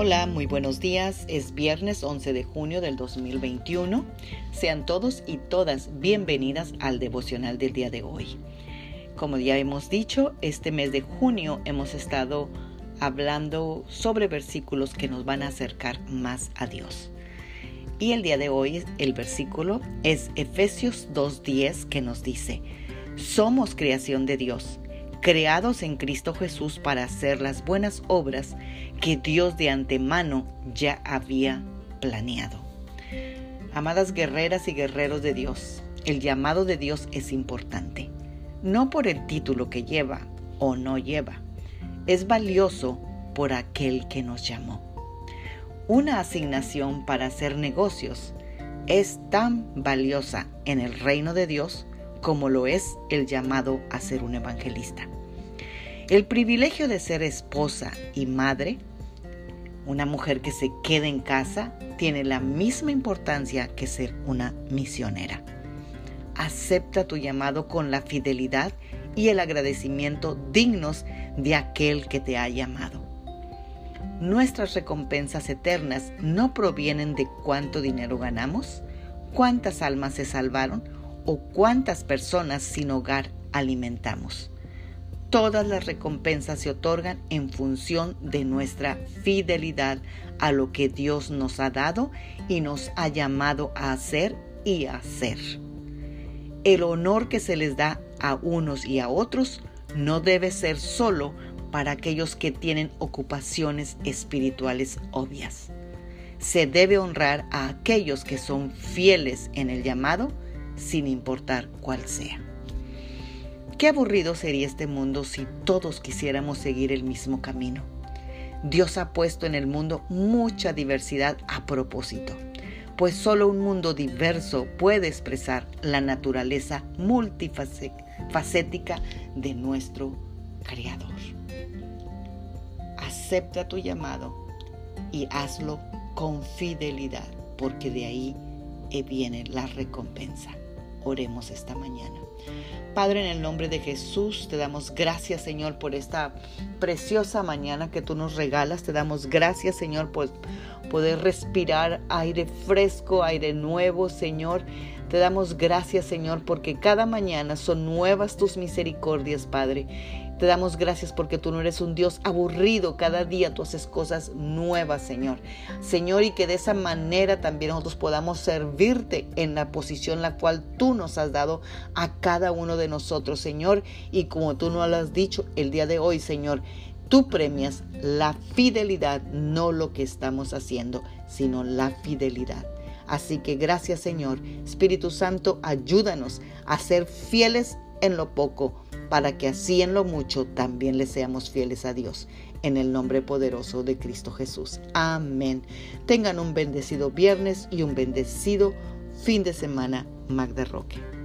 Hola, muy buenos días. Es viernes 11 de junio del 2021. Sean todos y todas bienvenidas al devocional del día de hoy. Como ya hemos dicho, este mes de junio hemos estado hablando sobre versículos que nos van a acercar más a Dios. Y el día de hoy el versículo es Efesios 2.10 que nos dice, somos creación de Dios creados en Cristo Jesús para hacer las buenas obras que Dios de antemano ya había planeado. Amadas guerreras y guerreros de Dios, el llamado de Dios es importante, no por el título que lleva o no lleva, es valioso por aquel que nos llamó. Una asignación para hacer negocios es tan valiosa en el reino de Dios como lo es el llamado a ser un evangelista. El privilegio de ser esposa y madre, una mujer que se queda en casa, tiene la misma importancia que ser una misionera. Acepta tu llamado con la fidelidad y el agradecimiento dignos de aquel que te ha llamado. Nuestras recompensas eternas no provienen de cuánto dinero ganamos, cuántas almas se salvaron o cuántas personas sin hogar alimentamos. Todas las recompensas se otorgan en función de nuestra fidelidad a lo que Dios nos ha dado y nos ha llamado a hacer y a hacer. El honor que se les da a unos y a otros no debe ser solo para aquellos que tienen ocupaciones espirituales obvias. Se debe honrar a aquellos que son fieles en el llamado sin importar cuál sea. Qué aburrido sería este mundo si todos quisiéramos seguir el mismo camino. Dios ha puesto en el mundo mucha diversidad a propósito, pues solo un mundo diverso puede expresar la naturaleza multifacética de nuestro Creador. Acepta tu llamado y hazlo con fidelidad, porque de ahí viene la recompensa. Oremos esta mañana. Padre, en el nombre de Jesús, te damos gracias, Señor, por esta preciosa mañana que tú nos regalas. Te damos gracias, Señor, por poder respirar aire fresco, aire nuevo, Señor. Te damos gracias, Señor, porque cada mañana son nuevas tus misericordias, Padre. Te damos gracias porque tú no eres un Dios aburrido. Cada día tú haces cosas nuevas, Señor. Señor, y que de esa manera también nosotros podamos servirte en la posición la cual tú nos has dado a cada uno de nosotros, Señor. Y como tú nos lo has dicho el día de hoy, Señor, tú premias la fidelidad, no lo que estamos haciendo, sino la fidelidad. Así que gracias Señor. Espíritu Santo, ayúdanos a ser fieles en lo poco para que así en lo mucho también le seamos fieles a Dios. En el nombre poderoso de Cristo Jesús. Amén. Tengan un bendecido viernes y un bendecido fin de semana, Magda Roque.